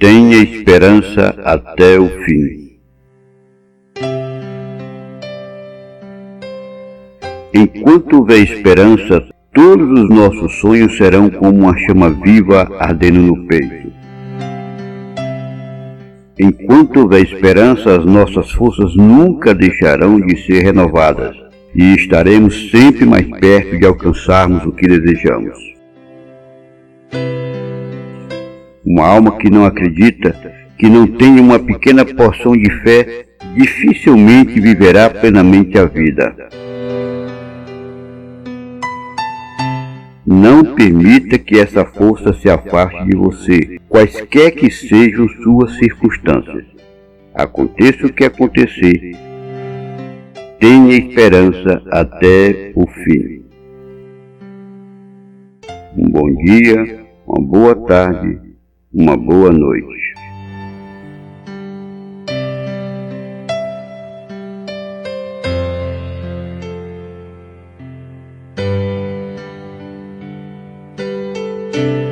Tenha esperança até o fim. Enquanto houver esperança, todos os nossos sonhos serão como uma chama viva ardendo no peito. Enquanto houver esperança, as nossas forças nunca deixarão de ser renovadas e estaremos sempre mais perto de alcançarmos o que desejamos. Uma alma que não acredita, que não tem uma pequena porção de fé, dificilmente viverá plenamente a vida. Não permita que essa força se afaste de você, quaisquer que sejam suas circunstâncias. Aconteça o que acontecer, tenha esperança até o fim. Um bom dia, uma boa tarde, uma boa noite. thank